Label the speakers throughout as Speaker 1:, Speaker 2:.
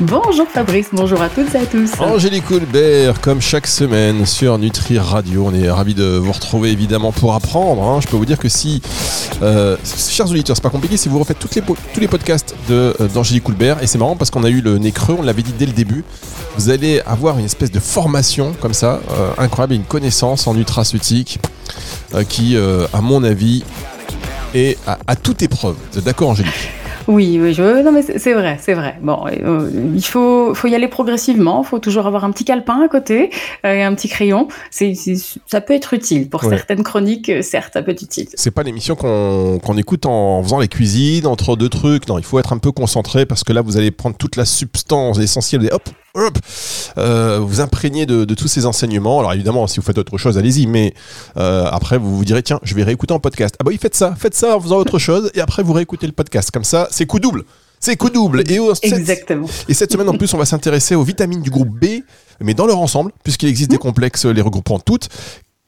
Speaker 1: Bonjour Fabrice, bonjour à toutes et à tous.
Speaker 2: Angélique Houlbert, comme chaque semaine sur Nutri Radio, on est ravis de vous retrouver évidemment pour apprendre. hein. Je peux vous dire que si, euh, chers auditeurs, c'est pas compliqué, si vous refaites toutes les tous les podcasts euh, d'Angélique Houlbert, et c'est marrant parce qu'on a eu le nez creux, on l'avait dit dès le début, vous allez avoir une espèce de formation comme ça, euh, incroyable, une connaissance en nutraceutique euh, qui, euh, à mon avis, est à, toute épreuve. D'accord Angélique?
Speaker 1: Oui, oui, je... non mais c'est vrai, c'est vrai. Bon, euh, il faut, faut y aller progressivement. Il faut toujours avoir un petit calepin à côté euh, et un petit crayon. C'est, ça peut être utile pour
Speaker 2: Ouais.
Speaker 1: certaines chroniques. euh, Certes, ça peut être utile.
Speaker 2: c'est pas l'émission qu'on qu'on écoute en faisant les cuisines, entre deux trucs. Non, il faut être un peu concentré parce que là, vous allez prendre toute la substance essentielle et hop, hop, euh, vous imprégner de, de tous ces enseignements. Alors évidemment, si vous faites autre chose, allez-y. Mais euh, après, vous vous direz, tiens, je vais réécouter en podcast. Ah bah oui, faites ça, faites ça en faisant autre chose et après, vous réécoutez le podcast. Comme ça, c'est coup double. C'est coup double. Et, au- cette-
Speaker 1: Exactement.
Speaker 2: et cette semaine, en plus, on va s'intéresser aux vitamines du groupe B, mais dans leur ensemble, puisqu'il existe des complexes les regroupant toutes.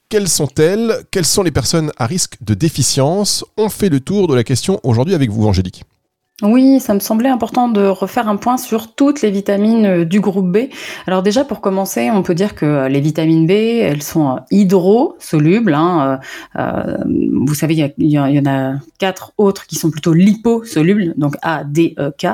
Speaker 2: Quelles sont-elles? Quelles sont les personnes à risque de déficience? On fait le tour de la question aujourd'hui avec vous, Angélique.
Speaker 1: Oui, ça me semblait important de refaire un point sur toutes les vitamines euh, du groupe B. Alors déjà, pour commencer, on peut dire que euh, les vitamines B, elles sont euh, hydrosolubles. Hein. vous savez, il y, y en a quatre autres qui sont plutôt liposolubles, donc A, D, E, K.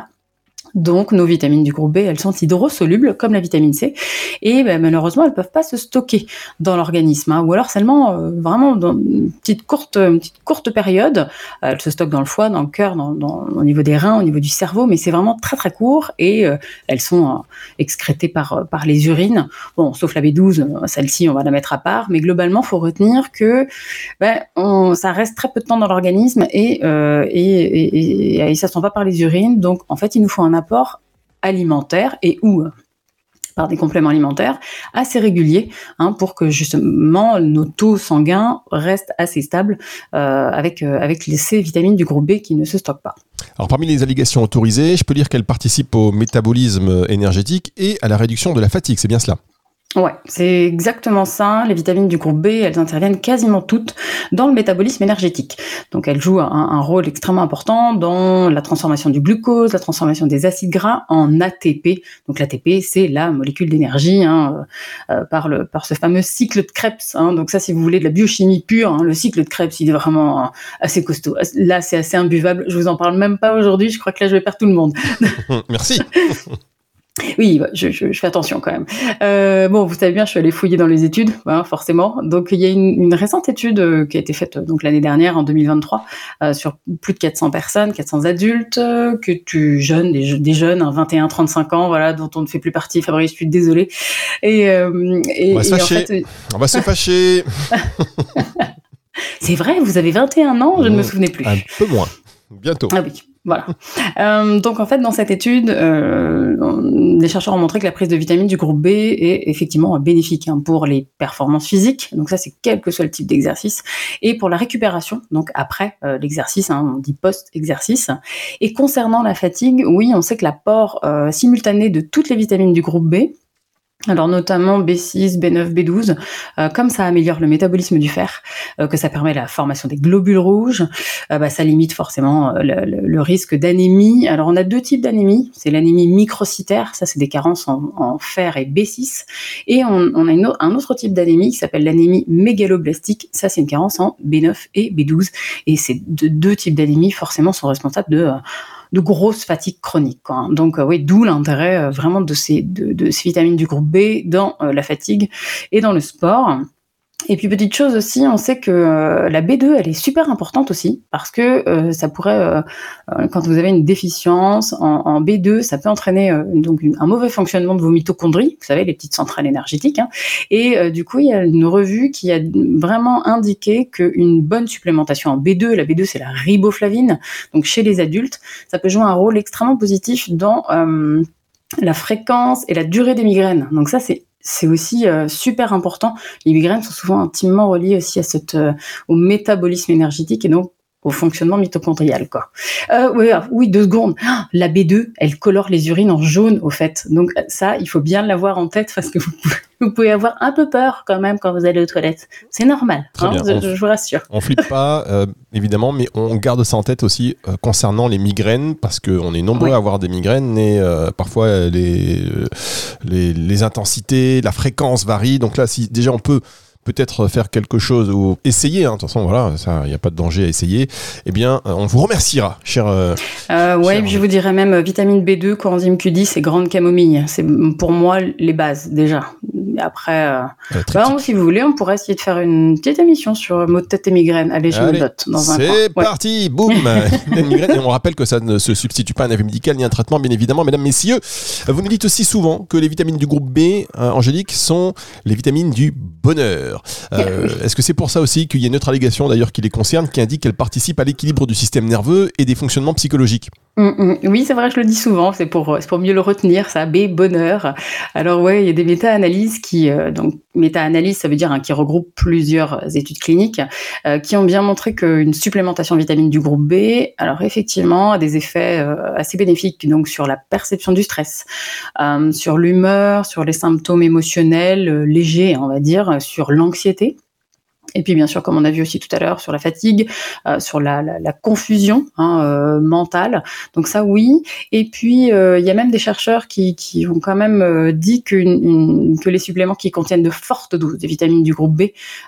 Speaker 1: Donc, nos vitamines du groupe B, elles sont hydrosolubles, comme la vitamine C. Et ben, malheureusement, elles peuvent pas se stocker dans l'organisme. hein, ou alors seulement euh, vraiment dans une petite courte, une petite courte période. Elles se stockent dans le foie, dans le cœur, dans, au niveau des reins, au niveau du cerveau, mais c'est vraiment très très court et euh, elles sont euh, excrétées par, euh, par les urines. Bon, sauf la B12, euh, celle-ci, on va la mettre à part, mais globalement, faut retenir que ben, ça reste très peu de temps dans l'organisme et, et, ça se sent pas par les urines. Donc, en fait, il nous faut un apport alimentaire et ou euh, par des compléments alimentaires assez réguliers hein, pour que justement nos taux sanguins restent assez stables euh, avec, euh, avec les, ces vitamines du groupe B qui ne se stockent pas.
Speaker 2: Alors, parmi les allégations autorisées, je peux dire qu'elles participent au métabolisme énergétique et à la réduction de la fatigue. C'est bien cela
Speaker 1: Ouais, c'est exactement ça. Les vitamines du groupe B, elles interviennent quasiment toutes dans le métabolisme énergétique. Donc elles jouent un, un rôle extrêmement important dans la transformation du glucose, la transformation des acides gras en ATP. Donc l'ATP, c'est la molécule d'énergie hein, euh, euh, par, le, par ce fameux cycle de Krebs. hein. Donc ça, si vous voulez de la biochimie pure, hein, le cycle de Krebs, il est vraiment euh, assez costaud. Là, c'est assez imbuvable. Je vous en parle même pas aujourd'hui. Je crois que là, je vais perdre tout le monde.
Speaker 2: Merci.
Speaker 1: Oui, bah, je, je- je fais attention quand même. Euh, bon, vous savez bien, je suis allée fouiller dans les études, hein, forcément. Donc, il y a une, une récente étude euh, qui a été faite donc l'année dernière, en 2023, euh, sur plus de 400 personnes, 400 adultes, que tu jeunes, des, je- des jeunes, hein, 21-35 ans, voilà, dont on ne fait plus partie. Fabrice, je suis désolée. Et, et,
Speaker 2: On va se
Speaker 1: en fait,
Speaker 2: On va se fâcher.
Speaker 1: c'est vrai, vous avez 21 ans, je ne me
Speaker 2: Mmh,
Speaker 1: souvenais plus.
Speaker 2: Un peu moins. Bientôt.
Speaker 1: Ah oui, voilà. Euh, donc en fait, dans cette étude, euh, les chercheurs ont montré que la prise de vitamines du groupe B est effectivement bénéfique hein, pour les performances physiques. Donc ça, c'est quel que soit le type d'exercice, et pour la récupération. Donc après euh, l'exercice, hein, on dit post-exercice. Et concernant la fatigue, oui, on sait que l'apport simultané de toutes les vitamines du groupe B alors notamment B6, B9, B12, euh, comme ça améliore le métabolisme du fer, euh, que ça permet la formation des globules rouges, euh, bah, ça limite forcément euh, le, risque d'anémie. Alors on a deux types d'anémie, c'est l'anémie microcytaire, ça c'est des carences en, fer et B6, et on, a un autre type d'anémie qui s'appelle l'anémie mégaloblastique, ça c'est une carence en B9 et B12, et ces deux, deux types d'anémie forcément sont responsables de euh, de grosses fatigues chroniques. Hein. Donc euh, oui, d'où l'intérêt euh, vraiment de ces, de, de ces vitamines du groupe B dans euh, la fatigue et dans le sport. Et puis petite chose aussi, on sait que euh, la B2, elle est super importante aussi parce que euh, ça pourrait, euh, euh, quand vous avez une déficience en, en B2, ça peut entraîner euh, donc un mauvais fonctionnement de vos mitochondries, vous savez les petites centrales énergétiques. hein. Et du coup, il y a une revue qui a vraiment indiqué qu'une bonne supplémentation en B2, la B2 c'est la riboflavine, donc chez les adultes, ça peut jouer un rôle extrêmement positif dans la fréquence et la durée des migraines. Donc ça c'est c'est aussi euh, super important. Les migraines sont souvent intimement reliées aussi à cette, euh, au métabolisme énergétique et donc au fonctionnement mitochondrial, quoi. Euh, oui, ah, oui, deux secondes. Ah, la B2, elle colore les urines en jaune, au fait. Donc ça, il faut bien l'avoir en tête parce que vous pouvez, vous pouvez avoir un peu peur quand même quand vous allez aux toilettes. C'est normal, hein, je, vous rassure.
Speaker 2: On flippe pas, euh, évidemment, mais on garde ça en tête aussi euh, concernant les migraines, parce qu'on est nombreux
Speaker 1: Oui.
Speaker 2: à avoir des migraines et euh, parfois euh, les, euh, les, les intensités, la fréquence varie. Donc là, si déjà on peut peut-être faire quelque chose ou essayer, hein, de toute façon, voilà, ça, il n'y a pas de danger à essayer, eh bien, euh, on vous remerciera, cher. euh,
Speaker 1: Euh, ouais,
Speaker 2: Cher
Speaker 1: je vous dirais même euh, vitamine B2, coenzyme Q10 et grande camomille. C'est pour moi les bases déjà. Après, euh,
Speaker 2: euh,
Speaker 1: bah, si vous voulez, on pourrait essayer de faire une petite émission sur euh, maux de tête et migraine. Allez, je me
Speaker 2: Allez,
Speaker 1: note dans un.
Speaker 2: C'est
Speaker 1: Ouais.
Speaker 2: parti, boum Une migraine. Et on rappelle que ça ne se substitue pas à un avis médical ni à un traitement, bien évidemment, mesdames, messieurs. Vous nous dites aussi souvent que les vitamines du groupe B, euh, Angélique, sont les vitamines du bonheur. Euh, Est-ce que c'est pour ça aussi qu'il y a une autre allégation d'ailleurs qui les concerne, qui indique qu'elles participent à l'équilibre du système nerveux et des fonctionnements psychologiques?
Speaker 1: Mm, mm. Oui, c'est vrai, je le dis souvent, c'est pour, c'est pour mieux le retenir, ça, B, bonheur. Alors ouais, il y a des méta-analyses qui, euh, donc méta-analyse, ça veut dire hein, qui regroupe plusieurs études cliniques, euh, qui ont bien montré qu'une supplémentation en vitamine du groupe B, alors effectivement, a des effets euh, assez bénéfiques donc sur la perception du stress, euh, sur l'humeur, sur les symptômes émotionnels euh, légers, on va dire, sur l'anxiété l'anxiété. Et puis bien sûr, comme on a vu aussi tout à l'heure, sur la fatigue, euh, sur la, la, la confusion hein, euh, mentale. Donc ça, oui. Et puis, euh, il y a même des chercheurs qui, qui ont quand même euh, dit qu'une- une- que les suppléments qui contiennent de fortes doses de vitamines du groupe B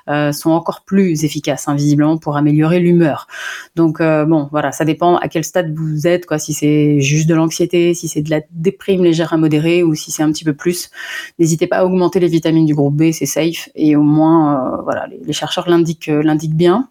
Speaker 1: euh, sont encore plus efficaces, hein, visiblement, pour améliorer l'humeur. Donc bon, voilà, ça dépend à quel stade vous êtes, quoi. Si c'est juste de l'anxiété, si c'est de la déprime légère à modérée, ou si c'est un petit peu plus. N'hésitez pas à augmenter les vitamines du groupe B, c'est safe. Et au moins, voilà, les, les chercheurs l'indiquent, euh, l'indiquent bien.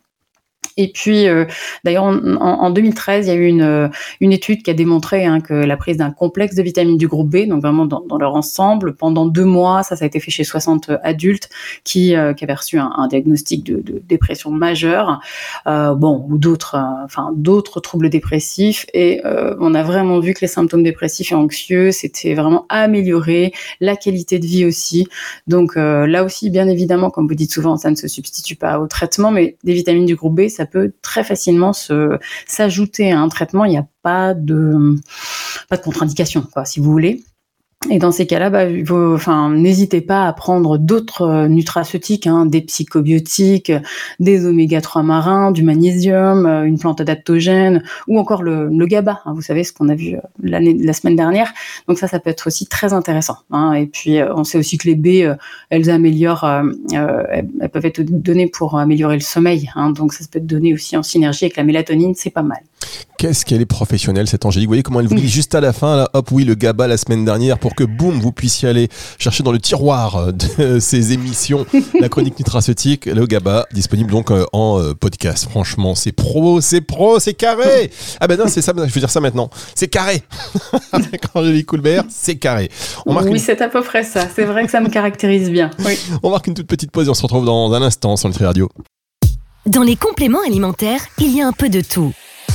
Speaker 1: Et puis, euh, d'ailleurs, en, en- en 2013, il y a eu une, euh, une étude qui a démontré hein, que la prise d'un complexe de vitamines du groupe B, donc vraiment dans, leur ensemble, pendant deux mois, ça, ça a été fait chez 60 adultes qui, euh, qui avaient reçu un, diagnostic de, dépression majeure, euh, bon, ou d'autres, euh, enfin d'autres troubles dépressifs, et euh, on a vraiment vu que les symptômes dépressifs et anxieux, c'était vraiment amélioré, la qualité de vie aussi. Donc euh, là aussi, bien évidemment, comme vous dites souvent, ça ne se substitue pas au traitement, mais des vitamines du groupe B, ça peut très facilement se s'ajouter à un traitement. Il n'y a pas de pas de contre-indication, quoi, si vous voulez. Et dans ces cas-là, bah, enfin, n'hésitez pas à prendre d'autres euh, nutraceutiques, hein, des psychobiotiques, des oméga 3 marins, du magnésium, euh, une plante adaptogène, ou encore le, le GABA. hein, vous savez ce qu'on a vu euh, l'année, la semaine dernière. Donc ça, ça peut être aussi très intéressant. hein. Et puis, on sait aussi que les B, euh, elles améliorent, elles, peuvent être données pour améliorer le sommeil. hein. Donc ça peut être donné aussi en synergie avec la mélatonine, c'est pas mal.
Speaker 2: Qu'est-ce qu'elle est professionnelle cette Angélique? Vous voyez comment elle vous dit juste à la fin, là, hop, oui, le GABA la semaine dernière, pour que boum, vous puissiez aller chercher dans le tiroir de ces émissions la chronique nutraceutique, le GABA, disponible donc euh, en euh, podcast. Franchement, c'est pro, c'est pro, c'est carré. Ah ben non, c'est ça, je veux dire ça maintenant. C'est carré. Avec Angélique Coulbert, c'est carré. On marque,
Speaker 1: Oui,
Speaker 2: une,
Speaker 1: c'est à peu près ça. C'est vrai que ça me caractérise bien. Oui.
Speaker 2: on marque une toute petite pause et on se retrouve dans un instant sur Nutri Radio.
Speaker 3: Dans les compléments alimentaires, il y a un peu de tout.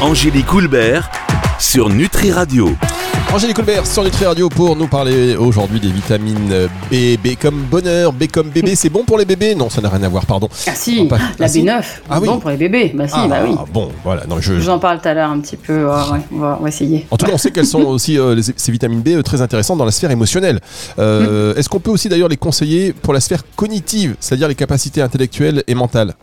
Speaker 4: Angélique Houlbert sur Nutri Radio.
Speaker 2: Angélique Colbert sur Nutri Radio pour nous parler aujourd'hui des vitamines B. B comme bonheur, B comme bébé. C'est bon pour les bébés? Non, ça n'a rien à voir, pardon.
Speaker 1: Ah si,
Speaker 2: Oh, pas-
Speaker 1: la
Speaker 2: ah, si.
Speaker 1: B9,
Speaker 2: Ah oui.
Speaker 1: bon pour les bébés. Bah si,
Speaker 2: ah,
Speaker 1: bah oui.
Speaker 2: bon, voilà. Non, je,
Speaker 1: Je vous en parle tout à l'heure un petit peu. Ouais, on, va, on va essayer.
Speaker 2: En tout cas, on sait qu'elles sont aussi, euh, les- ces vitamines B, euh, très intéressantes dans la sphère émotionnelle. Euh, Est-ce qu'on peut aussi d'ailleurs les conseiller pour la sphère cognitive, c'est-à-dire les capacités intellectuelles et mentales?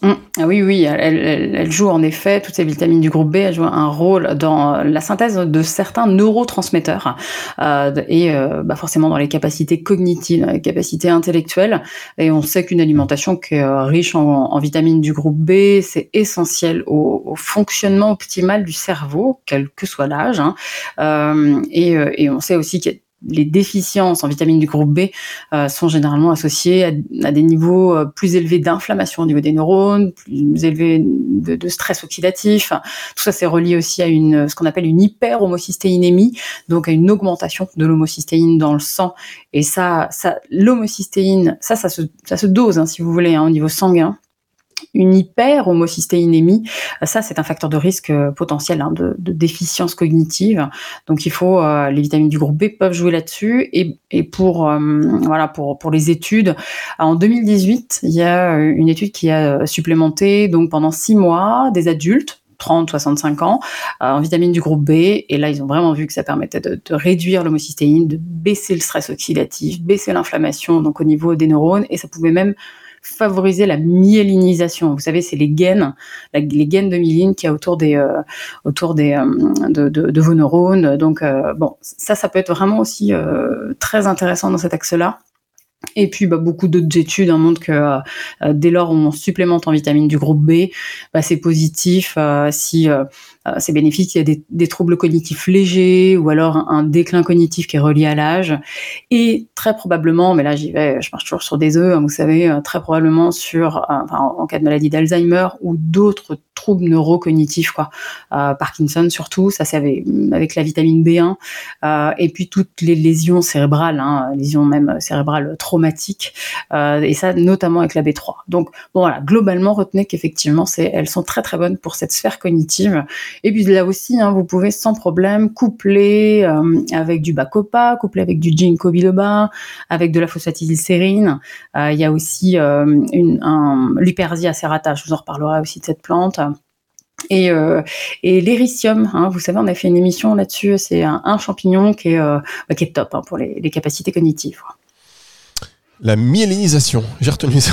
Speaker 1: Mm. Ah oui, oui, elle, elle, elle joue en effet, toutes ces vitamines du groupe B, elles jouent un rôle dans la synthèse de certains neurotransmetteurs euh, et euh, bah forcément dans les capacités cognitives, les capacités intellectuelles. Et on sait qu'une alimentation qui est euh, riche en, en vitamines du groupe B, c'est essentiel au, au fonctionnement optimal du cerveau, quel que soit l'âge. hein. Euh, et, euh, et on sait aussi qu'il y a les déficiences en vitamine du groupe B euh, sont généralement associées à, des niveaux euh, plus élevés d'inflammation au niveau des neurones, plus élevés de, stress oxydatif. Tout ça, c'est relié aussi à une, ce qu'on appelle une hyperhomocystéinémie, donc à une augmentation de l'homocystéine dans le sang. Et ça, ça l'homocystéine, ça, ça se, dose, hein, si vous voulez, hein, au niveau sanguin une hyper-homocystéinémie, ça c'est un facteur de risque euh, potentiel hein, de, déficience cognitive. Donc il faut euh, les vitamines du groupe B peuvent jouer là-dessus et, pour euh, voilà pour les études en 2018 il y a une étude qui a supplémenté donc pendant six mois des adultes 30, 65 ans, en vitamines du groupe B. Et là, ils ont vraiment vu que ça permettait de, de réduire l'homocystéine, de baisser le stress oxydatif, baisser l'inflammation, donc au niveau des neurones. Et ça pouvait même favoriser la myélinisation. Vous savez, c'est les gaines, les gaines de myéline qui y a autour des, euh, autour des, euh, de, vos neurones. Donc, euh, bon, ça, ça peut être vraiment aussi très intéressant dans cet axe-là. Et puis, bah, beaucoup d'autres études hein, montrent que dès lors on supplémente en vitamine du groupe B, bah, c'est positif si euh, c'est bénéfique. Il y a des, troubles cognitifs légers ou alors un, déclin cognitif qui est relié à l'âge. Et très probablement, mais là j'y vais, je marche toujours sur des œufs, hein, vous savez, euh, très probablement sur, euh, en cas de maladie d'Alzheimer ou d'autres troubles neurocognitifs, quoi. Parkinson surtout, ça c'est avec, la vitamine B1. et puis toutes les lésions cérébrales, hein, lésions même cérébrales traumatiques. et ça notamment avec la B3. Donc bon voilà, globalement retenez qu'effectivement c'est, elles sont très très bonnes pour cette sphère cognitive et puis là aussi, hein, vous pouvez sans problème coupler euh, avec du bacopa, coupler avec du ginkgo biloba, avec de la phosphatidylsérine. Euh, il y a aussi euh, une, un, serrata, je vous en reparlerai aussi de cette plante. Et, euh, et l'éricium, hein, vous savez, on a fait une émission là-dessus. C'est un, champignon qui est, qui est top hein, pour les, les, capacités cognitives.
Speaker 2: La myélinisation, j'ai retenu ça.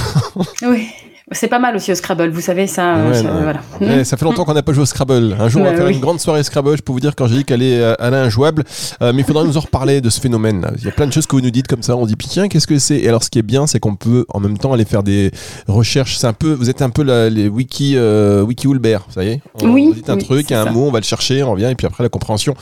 Speaker 1: oui. C'est pas mal aussi au Scrabble, vous savez, ça.
Speaker 2: Euh, voilà. ça fait longtemps qu'on n'a pas joué au Scrabble. Un jour, on va bah faire une grande soirée Scrabble. Je peux vous dire, quand j'ai dit qu'elle est, euh, elle injouable. Euh, mais il faudra nous en reparler de ce phénomène. Il y a plein de choses que vous nous dites comme ça. On dit, tiens, qu'est-ce que c'est? Et alors, ce qui est bien, c'est qu'on peut en même temps aller faire des recherches. C'est un peu, vous êtes un peu les wiki, wiki Hulbert, ça y est
Speaker 1: on, Oui.
Speaker 2: dit un truc, un mot, on va le chercher, on revient, et puis après, la compréhension,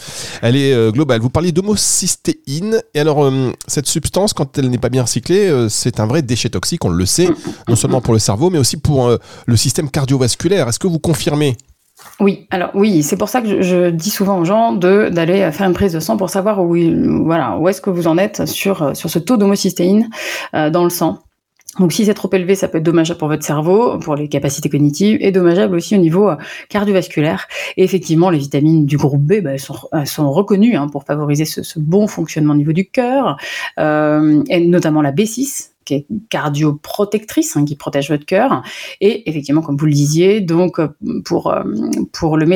Speaker 2: elle est globale. Vous parliez d'homocystéine. Et alors, cette substance, quand elle n'est pas bien recyclée, c'est un vrai déchet toxique, on le sait, non seulement pour le cerveau, mais aussi pour euh, le système cardiovasculaire. Est-ce que vous confirmez?
Speaker 1: Oui, alors oui, c'est pour ça que je, dis souvent aux gens de d'aller faire une prise de sang pour savoir où voilà où est-ce que vous en êtes sur sur ce taux d'homocystéine euh, dans le sang. Donc si c'est trop élevé, ça peut être dommageable pour votre cerveau, pour les capacités cognitives, et dommageable aussi au niveau euh, cardiovasculaire. Et effectivement, les vitamines du groupe B bah, sont, reconnues hein, pour favoriser ce, bon fonctionnement au niveau du cœur, euh, et notamment la B6 qui est cardioprotectrice, hein, qui protège votre cœur. Et effectivement, comme vous le disiez, donc euh, pour euh, pour le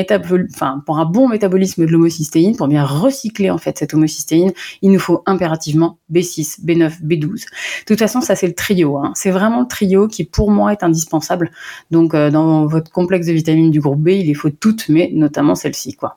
Speaker 1: enfin pour un bon métabolisme de l'homocystéine, pour bien recycler en fait cette homocystéine, il nous faut impérativement B6, B9, B12. De toute façon, ça c'est le trio. Hein. C'est vraiment le trio qui pour moi est indispensable. Donc euh, dans votre complexe de vitamines du groupe B, il les faut toutes, mais notamment celle-ci, quoi.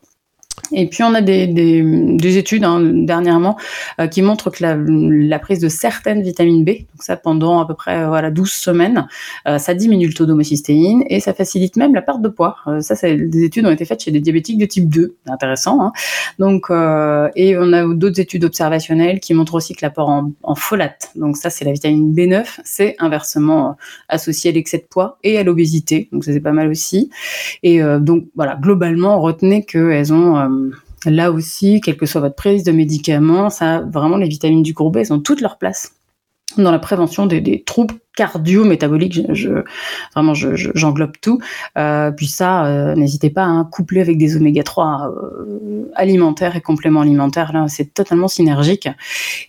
Speaker 1: Et puis on a des, des, des études hein, dernièrement euh, qui montrent que la, prise de certaines vitamines B, donc ça pendant à peu près euh, voilà 12 semaines, euh, ça diminue le taux d'homocystéine et ça facilite même la perte de poids. ça, des études ont été faites chez des diabétiques de type 2, intéressant. Hein. Donc et on a d'autres études observationnelles qui montrent aussi que l'apport en, en, folate, donc ça c'est la vitamine B9, c'est inversement associé à l'excès de poids et à l'obésité, donc ça c'est pas mal aussi. Et donc voilà, globalement retenez qu'elles ont euh, là aussi, quelle que soit votre prise de médicaments, ça, vraiment, les vitamines du groupe B, elles ont toute leur place dans la prévention des, troubles cardio-métaboliques. Vraiment, j'englobe tout. Euh, puis ça, euh, n'hésitez pas à hein, coupler avec des oméga 3 alimentaires et compléments alimentaires. Là, c'est totalement synergique.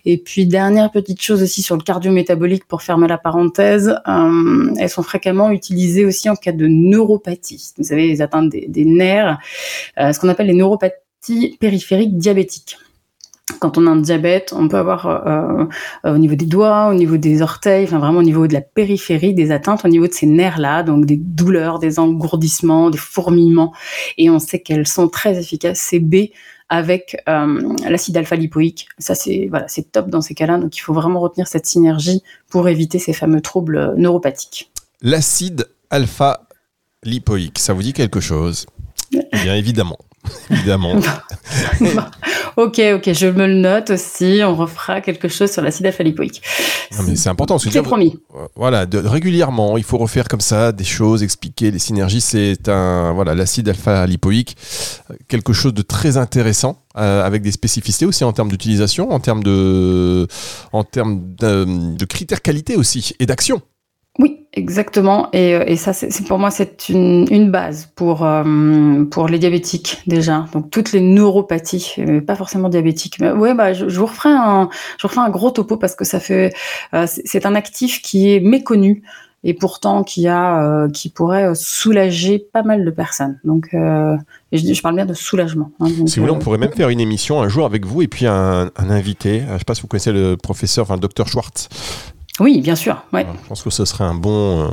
Speaker 1: Et puis, dernière petite chose aussi sur le cardio-métabolique pour fermer la parenthèse, elles sont fréquemment utilisées aussi en cas de neuropathie. Vous savez, les atteintes des, nerfs, ce qu'on appelle les neuropathies périphérique diabétique. Quand on a un diabète, on peut avoir euh, euh, au niveau des doigts, au niveau des orteils, enfin vraiment au niveau de la périphérie, des atteintes au niveau de ces nerfs-là, donc des douleurs, des engourdissements, des fourmillements. Et on sait qu'elles sont très efficaces, c'est B avec euh, l'acide alpha-lipoïque. Ça, c'est voilà, c'est top dans ces cas-là. Donc, il faut vraiment retenir cette synergie pour éviter ces fameux troubles neuropathiques.
Speaker 2: L'acide alpha-lipoïque, ça vous dit quelque chose? Eh Bien évidemment. Évidemment.
Speaker 1: Ok, ok, je me le note aussi. On refera quelque chose sur l'acide alpha-lipoïque.
Speaker 2: C'est important.
Speaker 1: C'est promis.
Speaker 2: Euh, Voilà, de- régulièrement, il faut refaire comme ça des choses, expliquer les synergies. C'est un voilà, l'acide alpha-lipoïque, euh, quelque chose de très intéressant euh, avec des spécificités aussi en termes d'utilisation, en termes de, en termes de, de critères qualité aussi et d'action.
Speaker 1: Oui, exactement. Et, euh, et ça, c'est pour moi, c'est une, une base pour, euh, pour les diabétiques déjà. Donc toutes les neuropathies, euh, pas forcément diabétiques. Mais ouais, bah, je, je vous referai un, je vous referai un gros topo parce que ça fait, euh, c'est un actif qui est méconnu et pourtant qui a, euh, qui pourrait soulager pas mal de personnes. Donc, euh, je, je parle bien de soulagement. hein. Donc,
Speaker 2: Si vous voulez, on pourrait même faire une émission un jour avec vous et puis un, un invité. Je ne sais pas si vous connaissez le professeur, enfin le docteur Schwartz.
Speaker 1: Oui, bien sûr. Ouais.
Speaker 2: Je pense que ce serait un bon, euh,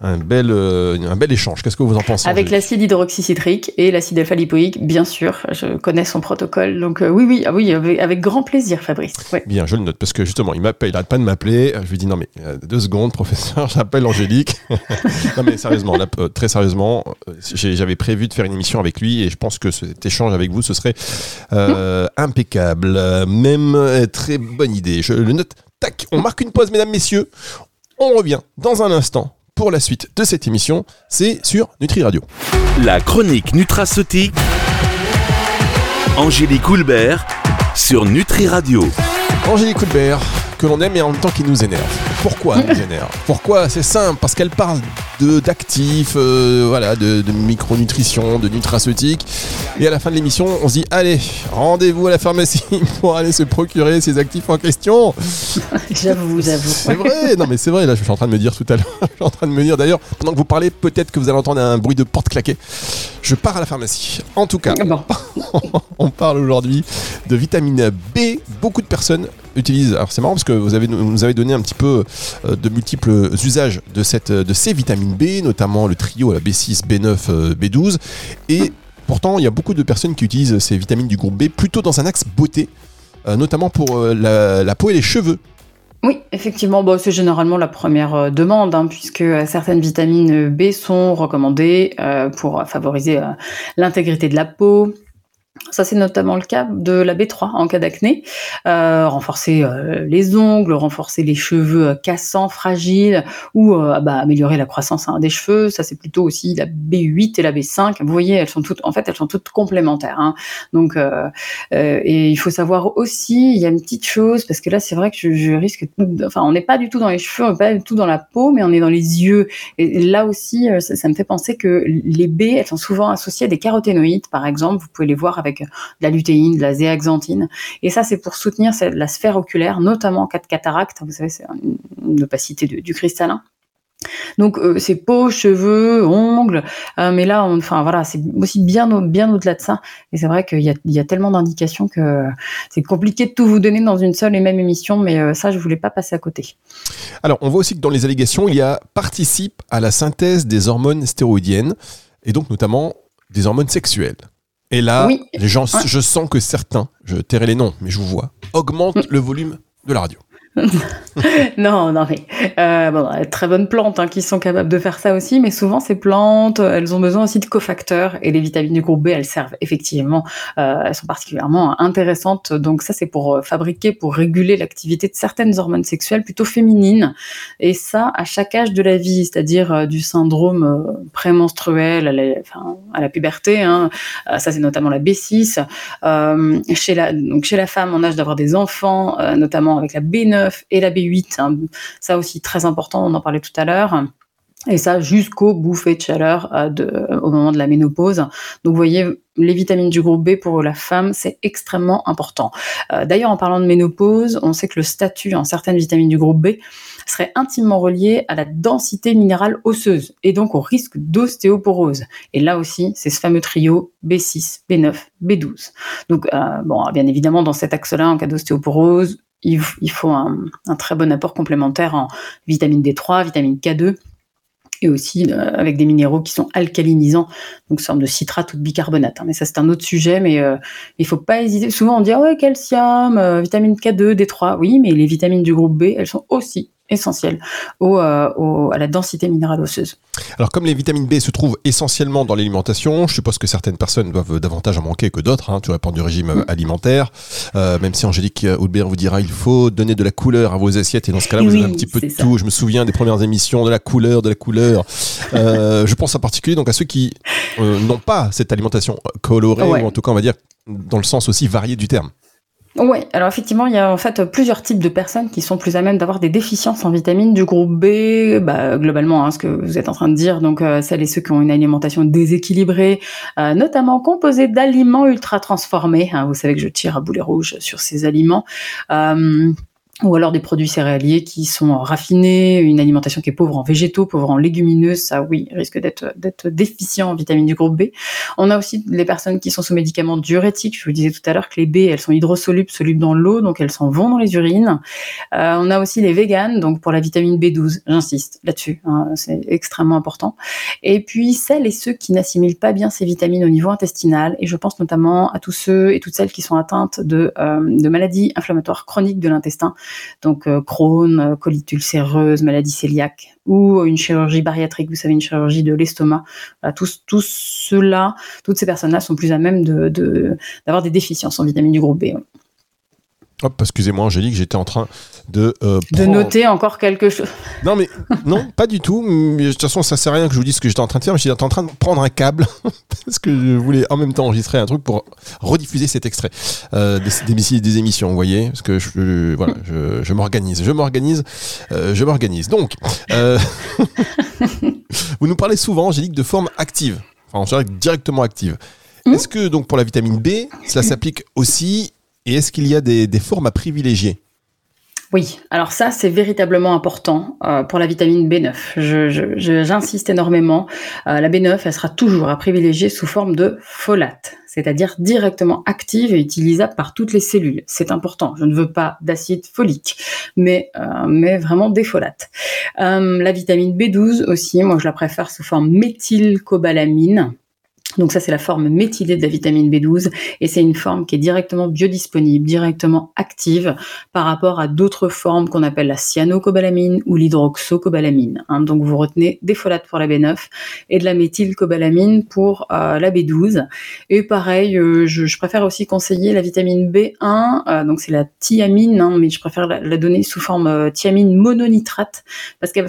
Speaker 2: un bel, euh, un bel échange. Qu'est-ce que vous en pensez
Speaker 1: Avec l'acide hydroxycitrique et l'acide alpha-lipoïque, bien sûr. Je connais son protocole. Donc euh, oui, oui, ah oui, avec, avec grand plaisir, Fabrice. Ouais.
Speaker 2: Bien, je le note parce que justement, il m'appelle, il n'arrête pas de m'appeler. Je lui dis non mais deux secondes, professeur, j'appelle Angélique. non mais sérieusement, là, très sérieusement, j'avais prévu de faire une émission avec lui et je pense que cet échange avec vous, ce serait euh, impeccable, même très bonne idée. Je le note. Tac, on marque une pause, mesdames, messieurs. On revient dans un instant pour la suite de cette émission. C'est sur Nutri Radio.
Speaker 4: La chronique nutraceutique. Angélique Houlbert sur Nutri Radio.
Speaker 2: Angélique Coulbert, que l'on aime et en même temps qui nous énerve. Pourquoi énerve Pourquoi C'est simple, parce qu'elle parle de d'actifs, euh, voilà, de, de micronutrition, de nutraceutique. Et à la fin de l'émission, on se dit allez, rendez-vous à la pharmacie pour aller se procurer ces actifs en question.
Speaker 1: J'avoue, j'avoue.
Speaker 2: C'est vrai, non mais c'est vrai, là je suis en train de me dire tout à l'heure, je suis en train de me dire d'ailleurs, pendant que vous parlez, peut-être que vous allez entendre un bruit de porte claquée. Je pars à la pharmacie. En tout cas,
Speaker 1: Bon,
Speaker 2: on parle aujourd'hui de vitamine B. Beaucoup de personnes utilisent. Alors c'est marrant parce que vous avez vous nous avez donné un petit peu de multiples usages de cette de ces vitamines B, notamment le trio la B6, B9, euh, B12 et pourtant il y a beaucoup de personnes qui utilisent ces vitamines du groupe B plutôt dans un axe beauté, euh, notamment pour euh, la, peau et les cheveux.
Speaker 1: Oui, effectivement, bon, c'est généralement la première euh, demande, hein, puisque euh, certaines vitamines B sont recommandées euh, pour favoriser euh, l'intégrité de la peau. Ça, c'est notamment le cas de la B3 en cas d'acné. Euh, renforcer euh, les ongles, renforcer les cheveux euh, cassants, fragiles, ou euh, bah, améliorer la croissance hein, des cheveux. Ça, c'est plutôt aussi la B8 et la B5. Vous voyez, elles sont toutes, en fait, elles sont toutes complémentaires. hein. Donc, euh, et il faut savoir aussi, il y a une petite chose, parce que là, c'est vrai que je, je risque, enfin, on n'est pas du tout dans les cheveux, on n'est pas du tout dans la peau, mais on est dans les yeux. Et là aussi, ça, ça me fait penser que les B, elles sont souvent associées à des caroténoïdes, par exemple. Vous pouvez les voir avec de la lutéine, de la zéaxanthine. Et ça, c'est pour soutenir la sphère oculaire, notamment en cas de cataracte. Vous savez, c'est une, opacité du, cristallin. Donc euh, c'est peau, cheveux, ongles, euh, mais là, enfin voilà, c'est aussi bien au- bien au-delà de ça. Et c'est vrai qu'il y a, tellement d'indications que c'est compliqué de tout vous donner dans une seule et même émission, mais euh, ça, je voulais pas passer à côté.
Speaker 2: Alors, on voit aussi que dans les allégations, il y a participe à la synthèse des hormones stéroïdiennes, et donc notamment des hormones sexuelles. Et là,
Speaker 1: Oui.
Speaker 2: les gens,
Speaker 1: Ouais.
Speaker 2: je sens que certains, je tairai les noms, mais je vous vois, augmentent le volume de la radio.
Speaker 1: non, non, mais euh, bon, euh, très bonnes plantes hein, qui sont capables de faire ça aussi, mais souvent ces plantes, euh, elles ont besoin aussi de cofacteurs et les vitamines du groupe B, elles servent effectivement, elles sont particulièrement intéressantes. Donc ça, c'est pour fabriquer, pour réguler l'activité de certaines hormones sexuelles plutôt féminines, et ça à chaque âge de la vie, c'est-à-dire du syndrome prémenstruel à la, à la puberté. Hein, ça, c'est notamment la B6. Euh, chez la donc chez la femme en âge d'avoir des enfants, notamment avec la B9 et la B8. hein. ça aussi très important, on en parlait tout à l'heure. Et ça jusqu'aux bouffées de chaleur euh, de, au moment de la ménopause. Donc vous voyez, les vitamines du groupe B pour la femme, c'est extrêmement important. Euh, D'ailleurs, en parlant de ménopause, on sait que le statut en certaines vitamines du groupe B serait intimement relié à la densité minérale osseuse et donc au risque d'ostéoporose. Et là aussi, c'est ce fameux trio B6, B9, B12. Donc, euh, bon, bien évidemment, dans cet axe-là, en cas d'ostéoporose, il, faut un, très bon apport complémentaire en vitamine D3, vitamine K2, et aussi euh, avec des minéraux qui sont alcalinisants, donc forme de citrate ou de bicarbonate. hein. Mais ça, c'est un autre sujet, mais euh, il faut pas hésiter. Souvent, on dit, ah calcium, euh, vitamine K2, D3. Oui, mais les vitamines du groupe B, elles sont aussi essentiels au, au, à la densité minérale osseuse.
Speaker 2: Alors comme les vitamines B se trouvent essentiellement dans l'alimentation, je suppose que certaines personnes doivent davantage en manquer que d'autres, hein, tu réponds du régime mm. alimentaire, euh, même si Angélique Houlbert vous dira il faut donner de la couleur à vos assiettes et dans ce cas-là vous avez un petit peu de tout. Je me souviens des premières émissions de la couleur, de la couleur. Euh, je pense en particulier donc à ceux qui euh, n'ont pas cette alimentation colorée ou en tout cas on va dire dans le sens aussi varié du terme.
Speaker 1: Oui, alors effectivement, il y a en fait plusieurs types de personnes qui sont plus à même d'avoir des déficiences en vitamines du groupe B, bah, globalement, hein, ce que vous êtes en train de dire, donc euh, celles et ceux qui ont une alimentation déséquilibrée, euh, notamment composée d'aliments ultra transformés. Hein, vous savez que je tire à boulet rouge sur ces aliments. Euh, ou alors des produits céréaliers qui sont raffinés, une alimentation qui est pauvre en végétaux, pauvre en légumineuses, ça oui, risque d'être déficient en vitamines du groupe B. On a aussi les personnes qui sont sous médicaments diurétiques, je vous disais tout à l'heure que les B, elles sont hydrosolubles, solubles dans l'eau, donc elles s'en vont dans les urines. Euh, on a aussi les véganes, donc pour la vitamine B12, j'insiste là-dessus, hein, c'est extrêmement important. Et puis celles et ceux qui n'assimilent pas bien ces vitamines au niveau intestinal, et je pense notamment à tous ceux et toutes celles qui sont atteintes de, euh, de maladies inflammatoires chroniques de l'intestin, donc euh, Crohn, euh, colite ulcéreuse, maladie cœliaque ou une chirurgie bariatrique, vous savez, une chirurgie de l'estomac. tous, tous ceux-là, toutes ces personnes-là sont plus à même de, d'avoir des déficiences en vitamine du groupe B.
Speaker 2: Hop, excusez-moi Angélique, j'étais en train de...
Speaker 1: Euh, de noter encore quelque chose.
Speaker 2: Non, mais non, pas du tout. Mais, de toute façon, ça sert à rien que je vous dise ce que j'étais en train de faire. Mais j'étais en train de prendre un câble parce que je voulais en même temps enregistrer un truc pour rediffuser cet extrait euh, des, des, émissions, vous voyez Parce que je, voilà, je, m'organise, je m'organise, euh, je m'organise. Donc, vous nous parlez souvent, Angélique, de forme active. Enfin, en directement active. Mmh. Est-ce que donc pour la vitamine B, cela s'applique aussi et est-ce qu'il y a des, formes à privilégier
Speaker 1: oui, alors ça c'est véritablement important euh, pour la vitamine B9. J'insiste énormément. Euh, la B9, elle sera toujours à privilégier sous forme de folate, c'est-à-dire directement active et utilisable par toutes les cellules. C'est important. Je ne veux pas d'acide folique, mais, euh, mais vraiment des folates. la vitamine B12 aussi, moi je la préfère sous forme méthylcobalamine donc ça, c'est la forme méthylée de la vitamine B12 et c'est une forme qui est directement biodisponible, directement active par rapport à d'autres formes qu'on appelle la cyanocobalamine ou l'hydroxocobalamine. Hein. Donc vous retenez des folates pour la B9 et de la méthylcobalamine pour euh, la B12. Et pareil, euh, je, préfère aussi conseiller la vitamine B1, euh, donc c'est la thiamine, hein, mais je préfère la, donner sous forme thiamine mononitrate parce qu'elle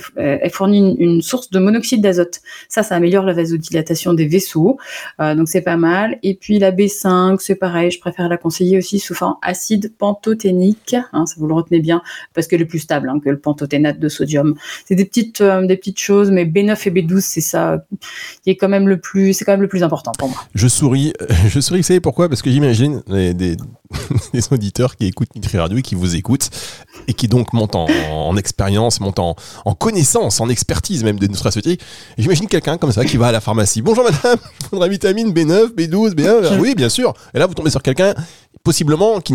Speaker 1: fournit une, une source de monoxyde d'azote. Ça, ça améliore la vasodilatation des vaisseaux. Euh, donc c'est pas mal. Et puis la B5, c'est pareil, je préfère la conseiller aussi sous forme acide pantothénique, hein, ça vous le retenez bien, parce qu'elle est plus stable hein, que le pantothénate de sodium. C'est des petites, euh, des petites choses, mais B9 et B12, c'est ça qui est quand même le plus, c'est quand même le plus important pour moi.
Speaker 2: Je souris, je souris, vous savez pourquoi? Parce que j'imagine des, auditeurs qui écoutent Nutri Radio et qui vous écoutent et qui donc montent en, expérience, montent en, connaissance, en expertise même des nutraceutiques. J'imagine quelqu'un comme ça qui va à la pharmacie. Bonjour madame, la vitamine B9, B12, B1. Oui, bien sûr. Et là, vous tombez sur quelqu'un, possiblement, qui.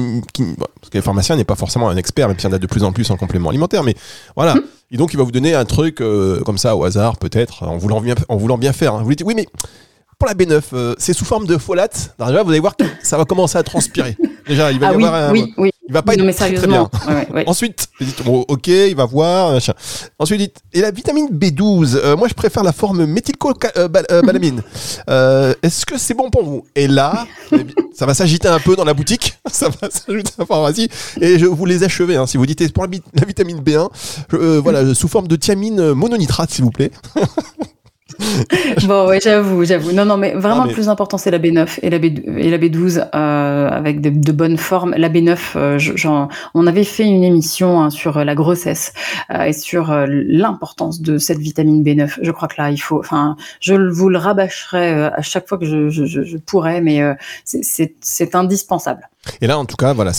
Speaker 2: parce que le pharmacien n'est pas forcément un expert, même s'il y en a de plus en plus en complément alimentaire. Mais voilà. Hmm. Et donc, il va vous donner un truc euh, comme ça, au hasard, peut-être, en voulant bien, en voulant bien faire. Hein. Vous lui dites, oui, mais pour la B9, euh, c'est sous forme de folate. déjà, vous allez voir que ça va commencer à transpirer. Déjà, il va
Speaker 1: ah
Speaker 2: y avoir un.
Speaker 1: Oui, oui.
Speaker 2: Il va pas être très, bien. Ensuite, vous dites, bon, ok, il va voir. Ensuite, vous dites, et la vitamine B12, euh, moi je préfère la forme méthylcobalamine. Euh, Est-ce que c'est bon pour vous? Et là, ça va s'agiter un peu dans la boutique. Ça va s'ajouter à la pharmacie. Et je vous les achever. Hein, si vous dites, pour la, vitamine B1, voilà, sous forme de thiamine mononitrate, s'il vous plaît.
Speaker 1: bon, ouais, j'avoue, j'avoue. Non, non, mais vraiment, le plus important, c'est la B9 et la, B, et la B12 euh, avec de, bonnes formes. La B9, euh, on avait fait une émission hein, sur la grossesse euh, et sur euh, l'importance de cette vitamine B9. Je crois que là, il faut, enfin, je vous le rabâcherai euh, à chaque fois que je, je, je pourrais, mais c'est indispensable.
Speaker 2: Et là, en tout cas, voilà,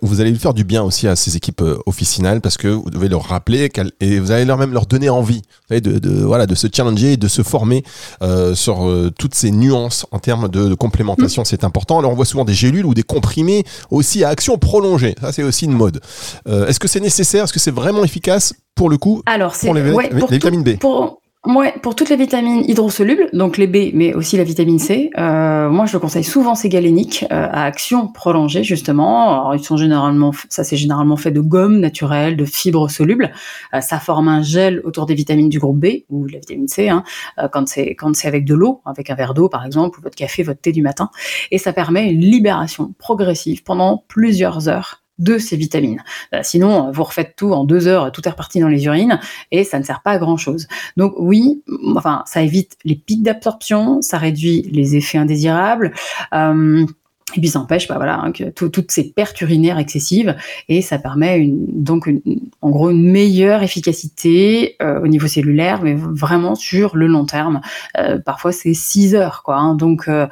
Speaker 2: vous allez faire du bien aussi à ces équipes euh, officinales parce que vous devez leur rappeler et vous allez leur même leur donner envie de, voilà, de se challenger et de se former euh, sur euh, toutes ces nuances en termes de, complémentation. Mm. C'est important. Alors, on voit souvent des gélules ou des comprimés aussi à action prolongée. Ça, c'est aussi une mode. Est-ce que c'est nécessaire? Est-ce que c'est vraiment efficace pour le coup
Speaker 1: Alors,
Speaker 2: pour les, vitamines B?
Speaker 1: Ouais, pour toutes les vitamines hydrosolubles, donc les B, mais aussi la vitamine C, euh, moi je le conseille souvent c'est galénique euh, à action prolongée justement. Ils sont généralement, ça c'est généralement fait de gomme naturelle, de fibres solubles. Euh, ça forme un gel autour des vitamines du groupe B ou la vitamine C, hein, euh, quand c'est quand c'est avec de l'eau, avec un verre d'eau par exemple, ou votre café, votre thé du matin, et ça permet une libération progressive pendant plusieurs heures de ces vitamines. Euh, sinon, vous refaites tout en deux heures, tout est reparti dans les urines et ça ne sert pas à grand chose. Donc oui, enfin, ça évite les pics d'absorption, ça réduit les effets indésirables. Euh, et puis ça empêche bah, voilà, hein, toutes ces pertes urinaires excessives et ça permet une, donc une, en gros une meilleure efficacité euh, au niveau cellulaire, mais vraiment sur le long terme. Euh, parfois c'est 6 heures, quoi. Hein, donc euh,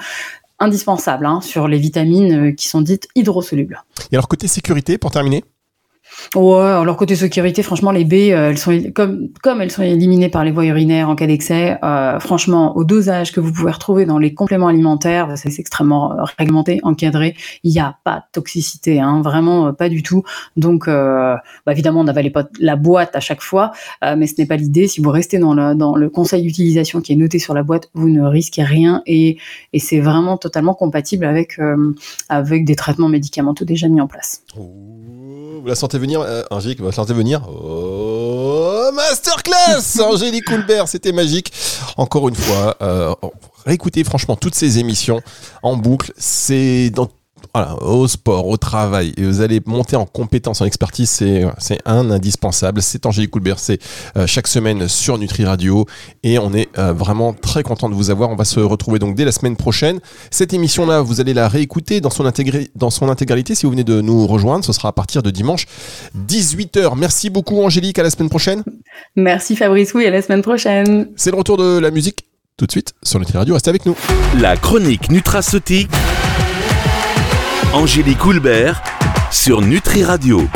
Speaker 1: indispensable hein, sur les vitamines euh, qui sont dites hydrosolubles.
Speaker 2: Et alors côté sécurité, pour terminer
Speaker 1: Ouais, alors côté sécurité, franchement, les B, euh, elles sont comme elles sont éliminées par les voies urinaires en cas d'excès. Euh, franchement, au dosage que vous pouvez retrouver dans les compléments alimentaires, c'est extrêmement euh, réglementé, encadré. Il n'y a pas de toxicité, hein, vraiment pas du tout. Donc, bah, évidemment, n'avalez pas la boîte à chaque fois, mais ce n'est pas l'idée. Si vous restez dans le conseil d'utilisation qui est noté sur la boîte, vous ne risquez rien et c'est vraiment totalement compatible avec avec des traitements médicamenteux déjà mis en place.
Speaker 2: Vous la sentez venir, euh, Angélique, vous la sentez venir Oh, masterclass Angélique Coulbert, c'était magique. Encore une fois, euh, réécoutez franchement toutes ces émissions en boucle. C'est dans voilà, au sport, au travail, et vous allez monter en compétence, en expertise, c'est, c'est un indispensable. C'est Angélique Coulbert, c'est euh, chaque semaine sur Nutri Radio, et on est euh, vraiment très content de vous avoir. On va se retrouver donc dès la semaine prochaine. Cette émission-là, vous allez la réécouter dans son, intégré, dans son intégralité si vous venez de nous rejoindre. Ce sera à partir de dimanche 18h. Merci beaucoup Angélique, à la semaine prochaine.
Speaker 1: Merci Fabrice, oui, à la semaine prochaine.
Speaker 2: C'est le retour de la musique tout de suite sur Nutri Radio. Restez avec nous.
Speaker 4: La chronique nutraceutique Angélique Houlbert sur Nutri Radio.